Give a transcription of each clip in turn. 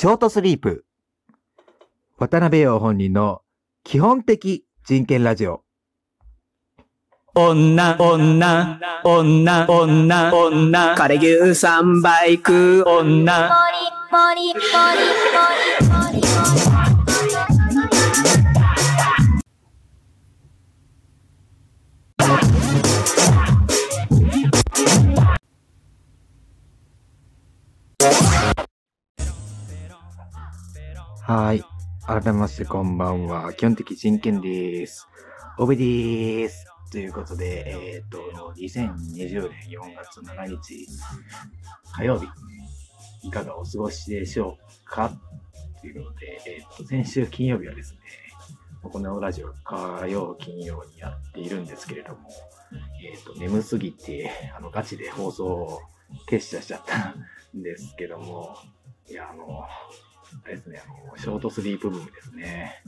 ショートスリープ。渡辺陽本人の基本的人権ラジオ。女、女、女、女、女、カレー牛三倍食う女。ポリポリポリポリポリはい。改めましてこんばんは。基本的人権です。おべです。ということで、えっ、と、2020年4月7日火曜日、いかがお過ごしでしょうか？ということで、えっ、と、先週金曜日はですね、このラジオ火曜、金曜にやっているんですけれども、えっ、と、眠すぎて、あの、ガチで放送を消しちゃしちゃったんですけども、いや、あの、あれですね、あの、ショートスリープブームですね。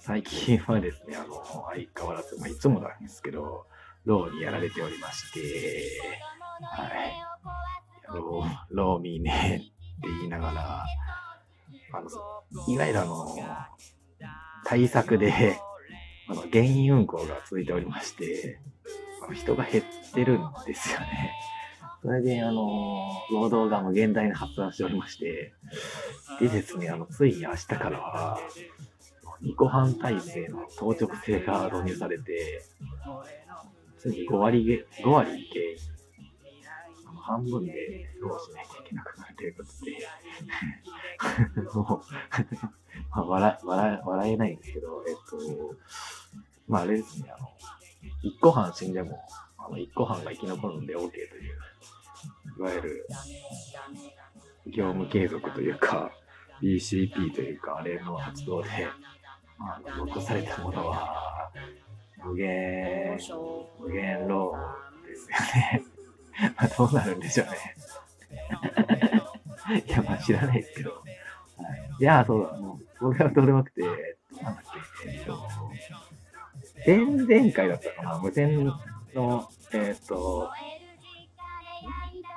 最近はですね、あの、相変わらず、まあ、いつもなんですけど、ローにやられておりまして、はい。ロー、ローミーねって言いながら、あの、いわゆるあの、対策で、あの、原因運行が続いておりまして、あの人が減ってるんですよね。それで、あの、労働が無限大に発散しておりまして、でですね、あの、ついに明日からは、2個半体制の当直制が導入されて、ついに5割げ、5割減あの半分で労しないといけなくなるということで、もう、まあ、笑、笑、笑えないんですけど、えっと、まああれですね、あの、1個半死んでも、あの、1個半が生き残るんで OK という、いわゆる、業務継続というか、BCP というか、あれの活動で、あの残されたものは、無限、無限ローですよね。ま あどうなるんでしょうね。いや、まあ知らないですけど。はい、いや、そうだ、もう、それはどうでもよくて、なんだっけ、えっと、前々回だったかな、無線の、えっと、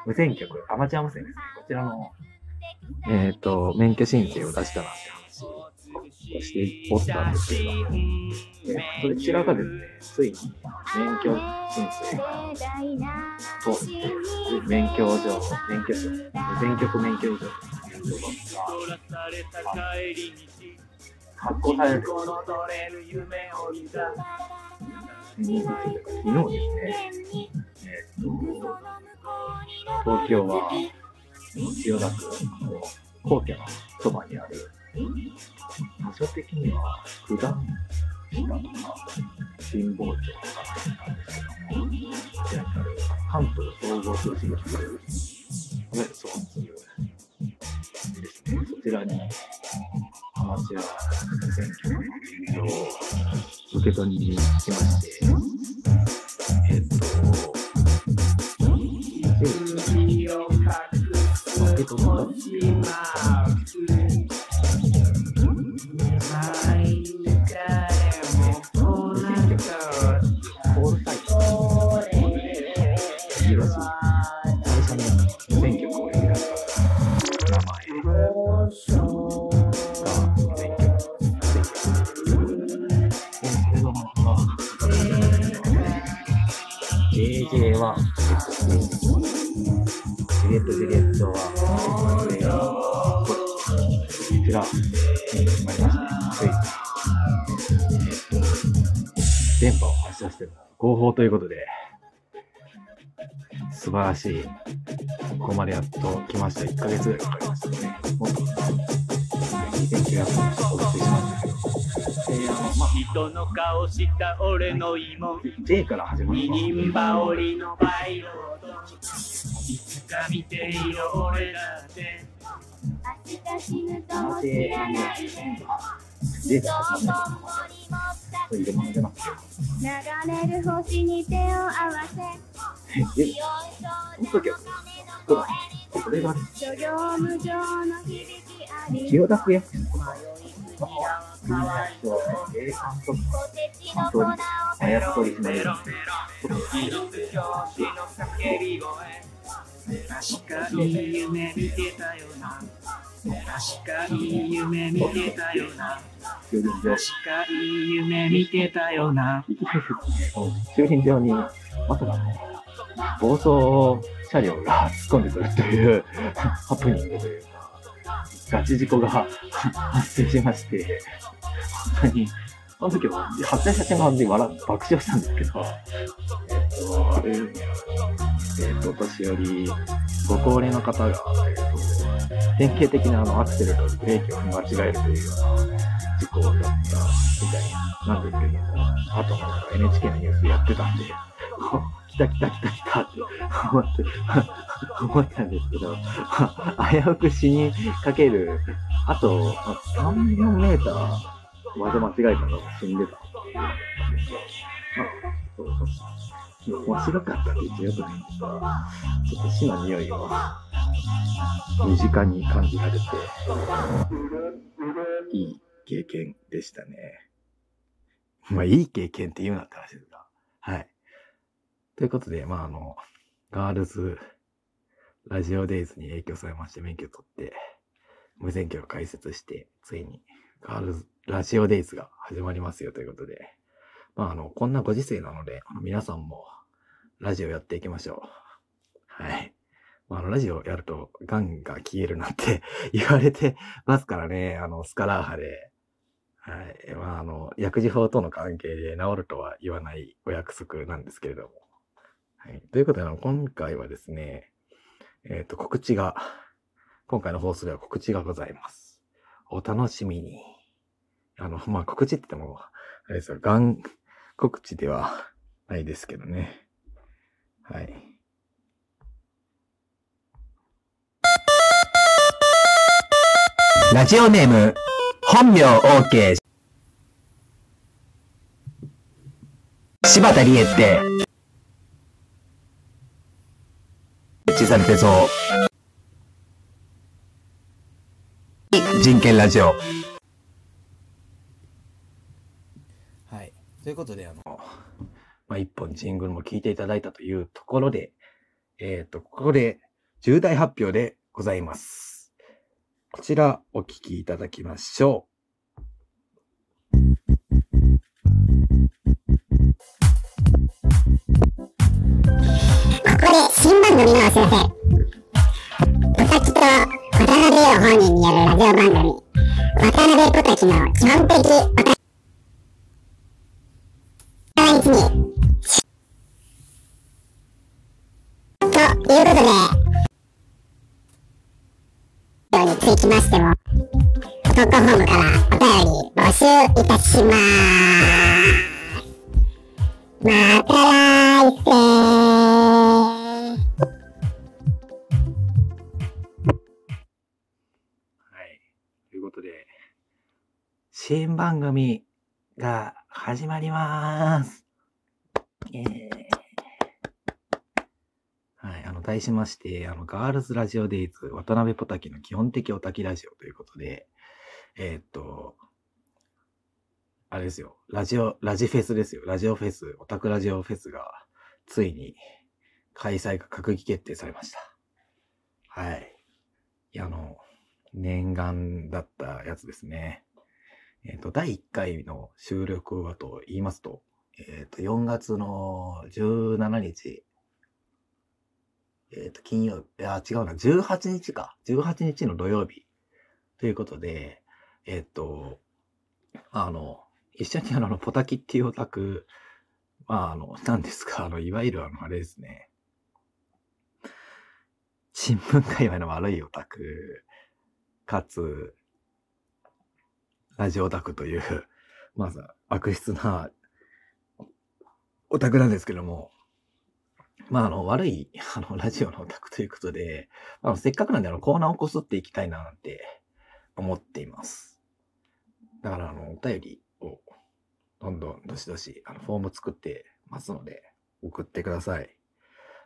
無線局、アマチュア無線ですね。こちらの、えっ、と、免許申請を出したなって話をしておったんですけれども、そちらがですね、ついに免許申請が通って、免許状、免許証、全局免許状が発行される昨日ですね、えっ、と、東京は千代田区の皇居のそばにある、場所的には九段下とか神保町とかなんですけども、こちらにある関東総合通信局という、そうですね、そちらにアマチュア選挙の免許を受け取りに来まして、がまた JJ はジレットジレる合法ということで素晴らしいここまでやっと来ました。1ヶ月ぐらいかかりましたねもっと2900本お送りしましたけどえーあのまあ人の顔した俺の芋 J から始まる二人羽織のバイロードいつか見ている俺だって明日死ぬとも知らない J から始まるそういう入れ物じゃなくて流れる星に手を合わせえ J この時はそうだこれがね諸行無常の響きあり千代田区役所のことみんな人霊感と本当に粉をあやっとりしないメロメロ命の叫び声確かに夢見てたよな確かに夢見てたよな。確かに夢見てたよな。いきなりで、駐輪場に、まさかの、暴走車両が突っ込んでくるという ハプニングというか、ガチ事故が発生しまして、本当に、その時は発生した瞬間で笑爆笑したんですけど、えっと、あれ、えっと、お年寄り、ご高齢の方が、えっと、典型的なあのアクセルとブレーキを間違えるというような事故だったみたいなんですけども、あとなんか NHK のニュースやってたんで、来た来た来た来たって思って、思ったんですけど、危うく死にかける、あと3、4メーターまで間違えたのが死んでた。まあ、そうそう。面白かったって言ってよくないですが、ちょっと死の匂いを身近に感じられて、いい経験でしたね。まあ、いい経験って言うなって話ですが。はい。ということで、まあ、あの、ガールズラジオデイズに影響されまして免許取って、無線機を開設して、ついにガールズラジオデイズが始まりますよということで、まあ、あの、こんなご時世なので、あの皆さんもラジオやっていきましょう。はい。まあ、あの、ラジオやると、ガンが消えるなんて 言われてますからね、あの、スカラー派で。はい。まあ、あの、薬事法との関係で治るとは言わないお約束なんですけれども。はい。ということで、あの、今回はですね、えっ、と、告知が、今回の放送では告知がございます。お楽しみに。あの、まあ、告知って言っても、あれですよ、ガン告知では ないですけどね。はい。ラジオネーム、本名 OK。柴田理恵って、小されてそう。人権ラジオ。はい。ということで、あの、まあ、一本ジングルも聞いていただいたというところで、えっ、と、ここで重大発表でございます。こちらお聞きいただきましょここで新番組のお知らせ。小滝と渡辺陽本人によるラジオ番組、渡辺小滝の基本的おた毎日に、ということで、につきましても、投稿フォームからお便り募集いたします。また来世はい。ということで、新番組が始まります。えーはい。あの、題しまして、あの、ガールズラジオデイズ、渡辺ポタキの基本的オタキラジオということで、えーっと、あれですよ。ラジオ、ラジフェスですよ。ラジオフェス、オタクラジオフェスが、ついに、開催が閣議決定されました。はい。い、あの、念願だったやつですね。えっ、と、第1回の収録はと言いますと、えっ、と、4月の17日、えっ、と、金曜日、いや、違うな、18日か。18日の土曜日。ということで、えっ、と、あの、一緒にあの、ポタキっていうオタク、まあ、あの、なんですか、あの、いわゆるあの、あれですね。新聞界隈の悪いオタク、かつ、ラジオオタクという、まず、悪質なオタクなんですけども、まあ、あの、悪い、あの、ラジオのオタクということで、あの、せっかくなんで、あの、コーナーをこすっていきたいな、なんて思っています。だから、あの、お便りを、どんどん、どしどし、あの、フォーム作ってますので、送ってください。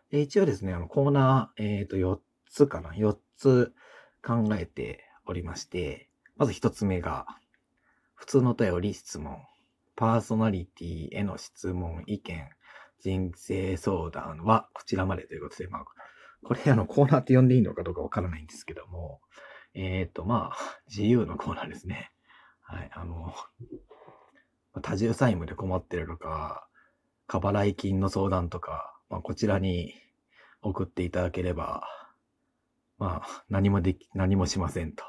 で一応ですね、あの、コーナー、えっ、と、4つかな ?4 つ考えておりまして、まず1つ目が、普通のお便り質問、パーソナリティへの質問、意見、人生相談はこちらまでということで、まあ、これあのコーナーって呼んでいいのかどうかわからないんですけども、えっ、と、まあ、自由のコーナーですね。はい。あの、多重債務で困ってるとか、過払い金の相談とか、まあ、こちらに送っていただければ、まあ、何もでき、何もしませんと。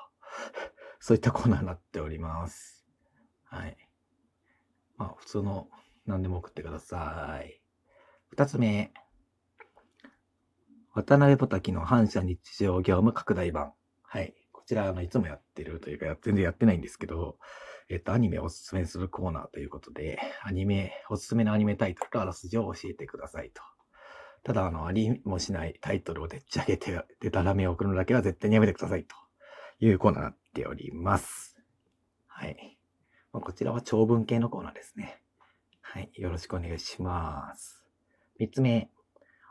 そういったコーナーになっております。はい。まあ、普通の何でも送ってください。二つ目。渡辺ポタキの反射日常業務拡大版。はい。こちら、あの、いつもやってるというか、全然やってないんですけど、えっと、アニメをおすすめするコーナーということで、アニメ、おすすめのアニメタイトルとあらすじを教えてくださいと。ただ、あの、ありもしないタイトルをでっち上げて、でたらめを送るのだけは絶対にやめてくださいというコーナーになっております。はい。まあ、こちらは長文系のコーナーですね。はい。よろしくお願いします。三つ目、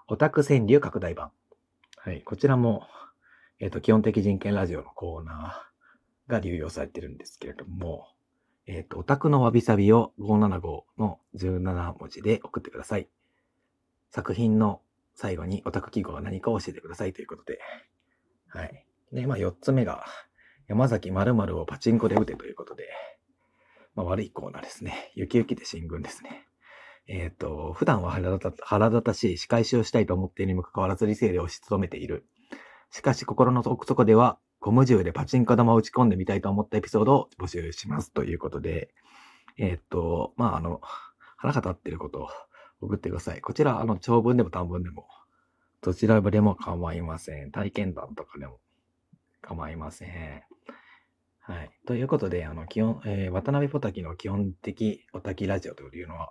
オタク川柳拡大版。はい。こちらも、えっ、と、基本的人権ラジオのコーナーが流用されてるんですけれども、えっ、と、オタクのわびさびを575の17文字で送ってください。作品の最後にオタク記号が何かを教えてくださいということで。はい。で、まあ、4つ目が、山崎〇〇をパチンコで打てということで、まあ、悪いコーナーですね。ゆきゆきで進軍ですね。えっ、と、普段は腹立た腹立たしい仕返しをしたいと思っているにもかかわらず理性で押し務めている。しかし心の奥底では、ゴム銃でパチンコ玉を打ち込んでみたいと思ったエピソードを募集しますということで、えっ、と、まあ、あの、腹が立っていることを送ってください。こちら、あの、長文でも短文でも、どちらでも構いません。体験談とかでも構いません。はい。ということで、あの、基本、えー渡辺ポタキの基本的オタキラジオというのは、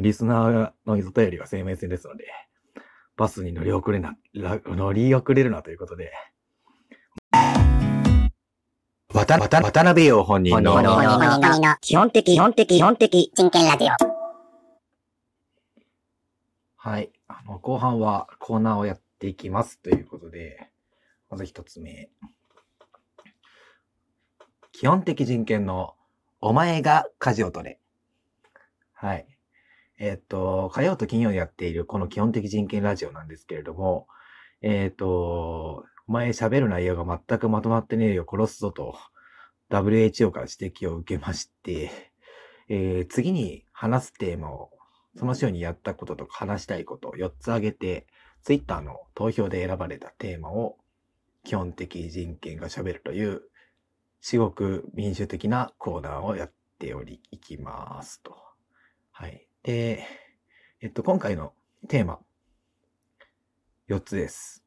リスナーのお便りが生命線ですので、バスに乗り遅れな、ら乗り遅れるなということで、渡渡渡辺陽本人の本人の本人の基本的、基本的、基本的人権ラジオ。はい。あの、後半はコーナーをやっていきますということで、まず一つ目。基本的人権のお前が舵を取れ。はい。えっ、と、火曜と金曜でやっているこの基本的人権ラジオなんですけれども、えっ、と、お前喋る内容が全くまとまってねえよ、殺すぞと、WHO から指摘を受けまして、えー次に話すテーマをその週にやったこととか話したいことを4つ挙げて、ツイッターの投票で選ばれたテーマを基本的人権が喋るという、至極民主的なコーナーをやっており、いきますと。はい。で、えっと、今回のテーマ、4つです。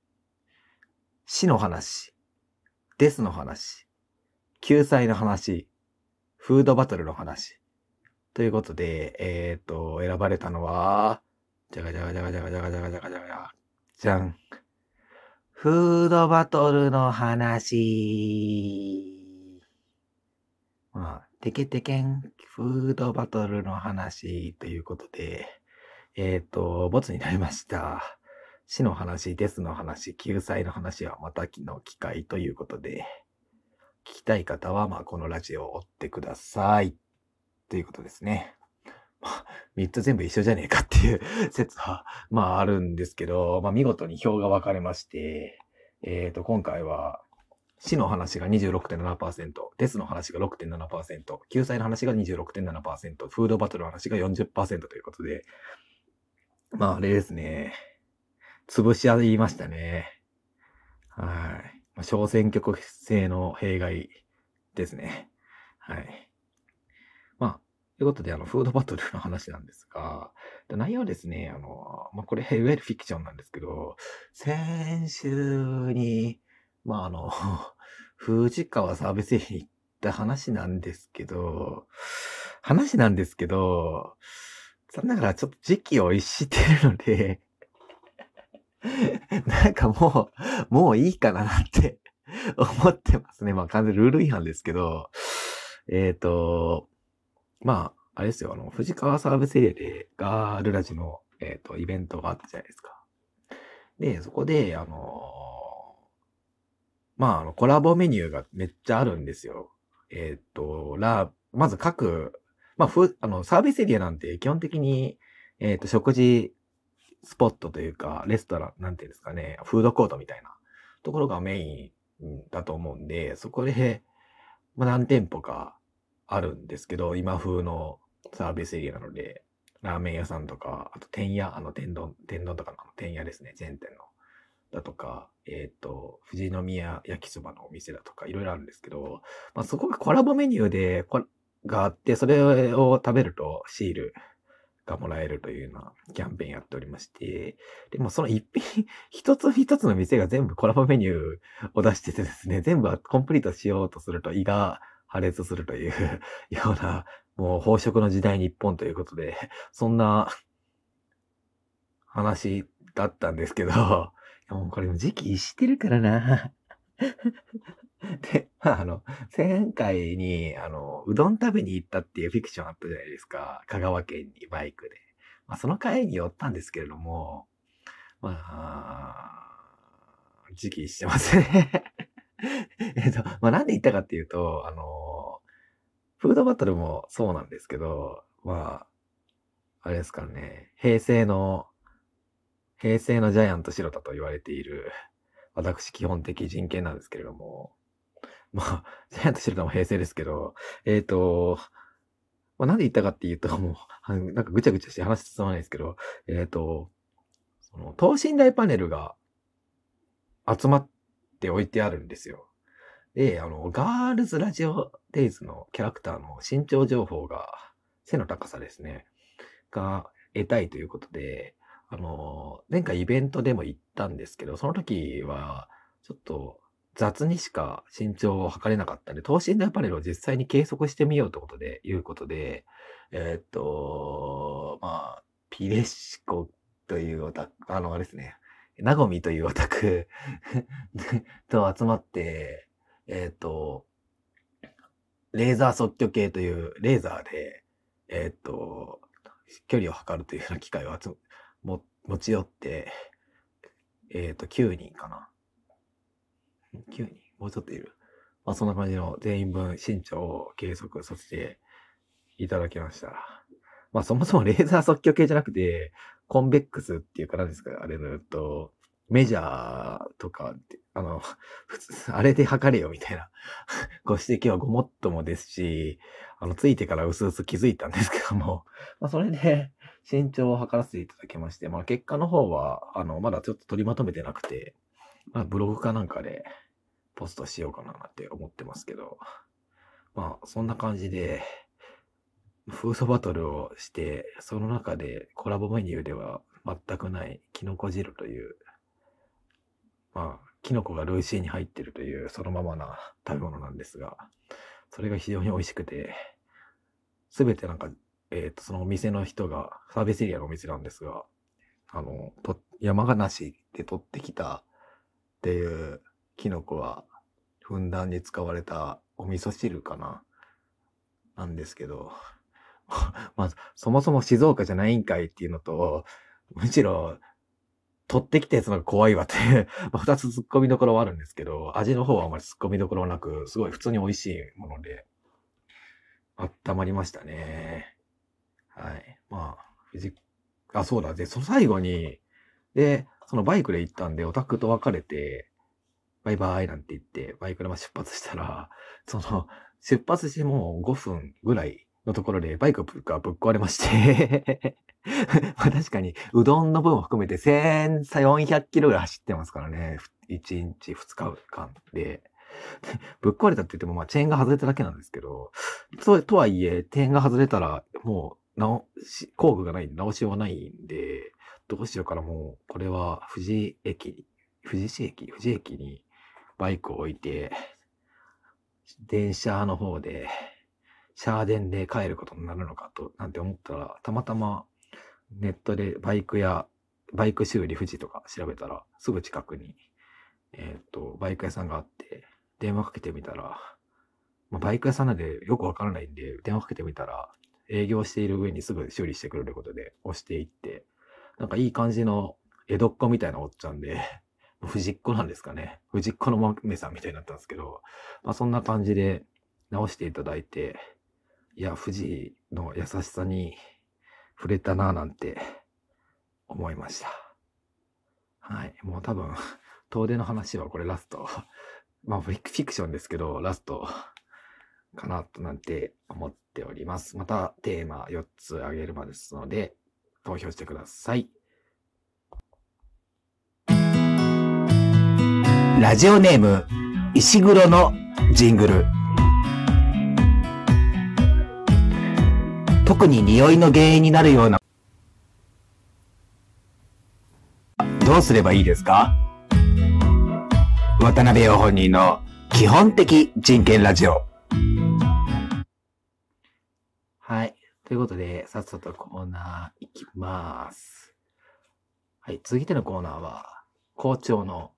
死の話、デスの話、救済の話、フードバトルの話、ということで、えっ、と、選ばれたのは、じゃがじゃがじゃがじゃがじゃがじゃがじゃがじゃがじゃん。フードバトルの話。まあ、てけてけん、フードバトルの話ということで、えっ、と、ボツになりました。死の話、デスの話、救済の話はまたの機会ということで、聞きたい方は、まあ、このラジオを追ってください。ということですね。まあ、三つ全部一緒じゃねえかっていう 説は、まああるんですけど、まあ見事に票が分かれまして、えっ、と、今回は、死の話が26.7%、デスの話が6.7%、救済の話が26.7%、フードバトルの話が40%ということで、まああれですね、潰し合いましたね。はい。まあ、小選挙区制の弊害ですね。はい。まあ、ということで、あの、フードバトルの話なんですが、内容はですね、あの、まあ、これ、いわゆるフィクションなんですけど、先週に、まあ、あの、藤川サービスエリアに行った話なんですけど、話なんですけど、残念ながらちょっと時期を逸してるので、なんかもう、もういいかなって 思ってますね。まあ完全ルール違反ですけど、えっ、と、まあ、あれですよ、あの、藤川サービスエリアでガールラジの、えっ、と、イベントがあったじゃないですか。で、そこで、あのまあ、あの、コラボメニューがめっちゃあるんですよ。えっ、と、ラまず各、まあ、ふ、あの、サービスエリアなんて基本的に、えっ、と、食事スポットというか、レストラン、なんていうんですかね、フードコートみたいなところがメインだと思うんで、そこで、まあ、何店舗かあるんですけど、今風のサービスエリアなので、ラーメン屋さんとか、あと天屋、あの天丼、天丼とかの天屋ですね、チェーン店の。だとか、えっ、と、富士宮焼きそばのお店だとか、いろいろあるんですけど、まあ、そこがコラボメニューで、こがあって、それを食べるとシールがもらえるというようなキャンペーンやっておりまして、でもその一品、一つ一つの店が全部コラボメニューを出しててですね、全部コンプリートしようとすると胃が破裂するという ような、もう飽食の時代日本ということで、そんな話だったんですけど、もうこれも時期してるからな。で、まあ、あの、前回に、あの、うどん食べに行ったっていうフィクションあったじゃないですか。香川県にバイクで。まあ、その帰りに寄ったんですけれども、まあ、時期してますね。えっと、まあ、なんで行ったかっていうと、あの、フードバトルもそうなんですけど、まあ、あれですからね、平成の、平成のジャイアント白田と言われている、私基本的人権なんですけれども、まあ、ジャイアント白田も平成ですけど、えっ、と、まあ、なんで言ったかっていうと、もう、なんかぐちゃぐちゃして話進まないですけど、えっ、と、その、等身大パネルが集まって置いてあるんですよ。で、あの、ガールズラジオデイズのキャラクターの身長情報が、背の高さですね、が得たいということで、あの、前回イベントでも行ったんですけど、その時は、ちょっと雑にしか身長を測れなかったんで、等身大パネルを実際に計測してみようということで、いうことで、えーっと、まあ、ピレシコというオタク、あの、あれですね、ナゴミというオタク と集まって、えーっと、レーザー即興系というレーザーで、えーっと、距離を測るというような機械を集めも持ち寄って、えっ、と、9人かな。9人もうちょっといる。まあ、そんな感じの全員分身長を計測させていただきました。まあ、そもそもレーザー即興系じゃなくて、コンベックスっていうか何ですか、あれのと、メジャーとか、あの、普通、あれで測れよみたいなご指摘はごもっともですし、あの、ついてからうすうす気づいたんですけども、まあ、それで、身長を測らせていただきまして、まあ、結果の方は、あの、まだちょっと取りまとめてなくて、まあ、ブログかなんかでポストしようかなって思ってますけど、まあ、そんな感じで、フードバトルをして、その中でコラボメニューでは全くないキノコ汁という、まあ、キノコがルーシーに入ってるというそのままな食べ物なんですが、それが非常に美味しくて、すべてなんかえっ、と、そのお店の人が、サービスエリアのお店なんですが、あの、と、山梨で取ってきたっていうキノコは、ふんだんに使われたお味噌汁かななんですけど、まず、そもそも静岡じゃないんかいっていうのと、むしろ、取ってきたやつのが怖いわっていう、まあ、二つ突っ込みどころはあるんですけど、味の方はあまり突っ込みどころなく、すごい普通に美味しいもので、温まりましたね。はい。まあ、藤あ、そうだ。で、その最後に、で、そのバイクで行ったんで、オタクと別れて、バイバイなんて言って、バイクでまあ出発したら、その、出発してもう5分ぐらいのところでバイクがぶっ壊れまして、まあ確かに、うどんの分を含めて1400キロぐらい走ってますからね。1日2日間で。ぶっ壊れたって言っても、まあ、チェーンが外れただけなんですけど、と、とはいえ、チェーンが外れたら、もう、直し、工具がないんで、直しようがないんで、どうしようかな、もう、これは、富士駅、富士市駅、富士駅にバイクを置いて、電車の方で、シャーデンで帰ることになるのかと、なんて思ったら、たまたまネットでバイクや、バイク修理富士とか調べたら、すぐ近くに、えーと、バイク屋さんがあって、電話かけてみたら、まあ、バイク屋さんなんでよくわからないんで、電話かけてみたら、営業している上にすぐ修理してくれることで押していって、なんかいい感じの江戸っ子みたいなおっちゃんで、藤っ子なんですかね。藤っ子の豆さんみたいになったんですけど、まあそんな感じで直していただいて、いや、富士の優しさに触れたなぁなんて思いました。はい。もう多分、遠出の話はこれラスト まあフィクションですけど、ラストかなとなんて思っております。またテーマ4つあげるまでですので、投票してください。ラジオネーム、石黒のジングル。特に匂いの原因になるような。どうすればいいですか？渡辺陽本人の基本的人権ラジオ。ということで、さっさとコーナー行きます。はい。続いてのコーナーは、校長の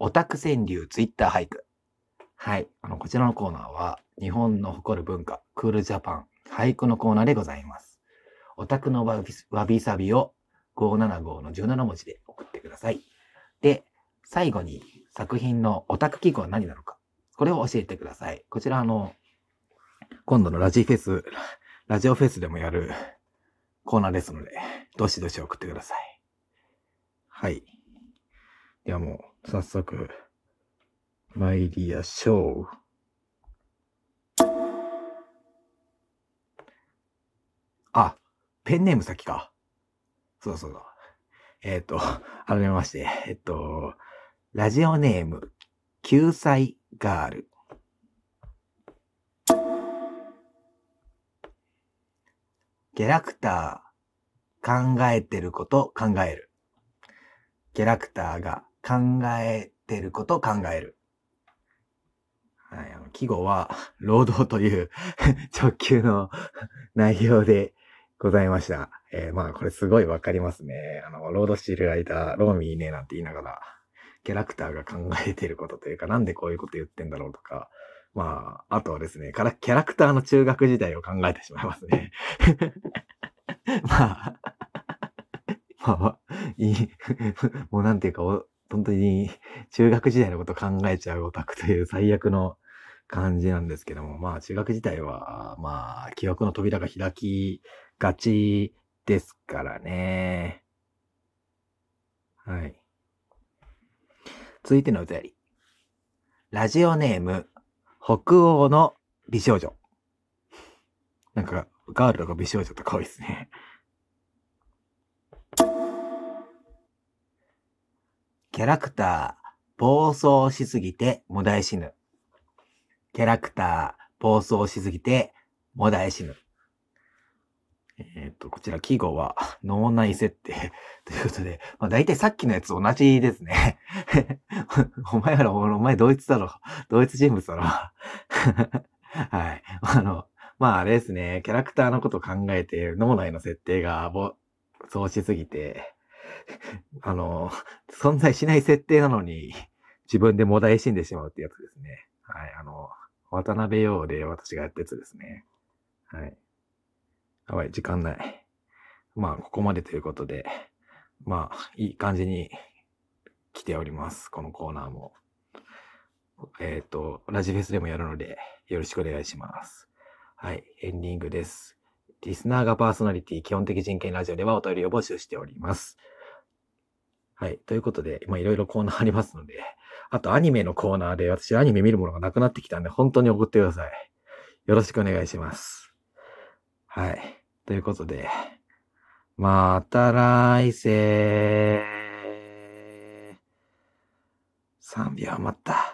オタク川柳ツイッター俳句。はい。あの、こちらのコーナーは、日本の誇る文化、クールジャパン、俳句のコーナーでございます。オタクのわびわびさびを575の17文字で送ってください。で、最後に作品のオタク記号は何なのか。これを教えてください。こちらあの、今度のラジフェス、ラジオフェスでもやるコーナーですので、どしどし送ってください。はい。ではもう、早速、参りやしょう。あ、ペンネーム先か。そうそうだ。えっ、と、改めまして、えっと、ラジオネーム、救済ガール。キャラクター、考えてること考える。キャラクターが考えてること考える。はい、あの、季語は、労働という直球の内容でございました。えーまあ、これすごいわかりますね。あの、労働している間、ローミーね、なんて言いながら、キャラクターが考えてることというか、なんでこういうこと言ってんだろうとか、まあ、あとはですね、からキャラクターの中学時代を考えてしまいますね。まあ、まあ、いい、もうなんていうか、本当に中学時代のこと考えちゃうオタクという最悪の感じなんですけども、まあ中学時代は、まあ記憶の扉が開きがちですからね。はい。続いてのお便り。ラジオネーム、北欧の美少女。なんか、ガールとか美少女とか多いですね。キャラクター、暴走しすぎて、もだえ死ぬ。キャラクター、暴走しすぎて、もだえ死ぬ。えっ、と、こちら記号は 脳内設定 ということで、まあ大体さっきのやつ同じですね。お前ら、お前同一だろ。同一人物だろ。はい。あの、まああれですね、キャラクターのことを考えて、脳内の設定が暴走しすぎて、あの、存在しない設定なのに、自分でもだえ死んでしまうってやつですね。はい。あの、渡辺陽で私がやったやつですね。はい。やばい、時間ない。まあ、ここまでということで、まあ、いい感じに来ております。このコーナーも。えっ、と、ラジフェスでもやるので、よろしくお願いします。はい、エンディングです。リスナーがパーソナリティ、基本的人権ラジオではお便りを募集しております。はい。ということで、まあいろいろコーナーありますので、あとアニメのコーナーで私アニメ見るものがなくなってきたんで、本当に送ってください。よろしくお願いします。はい。ということで、また来世。3秒余った。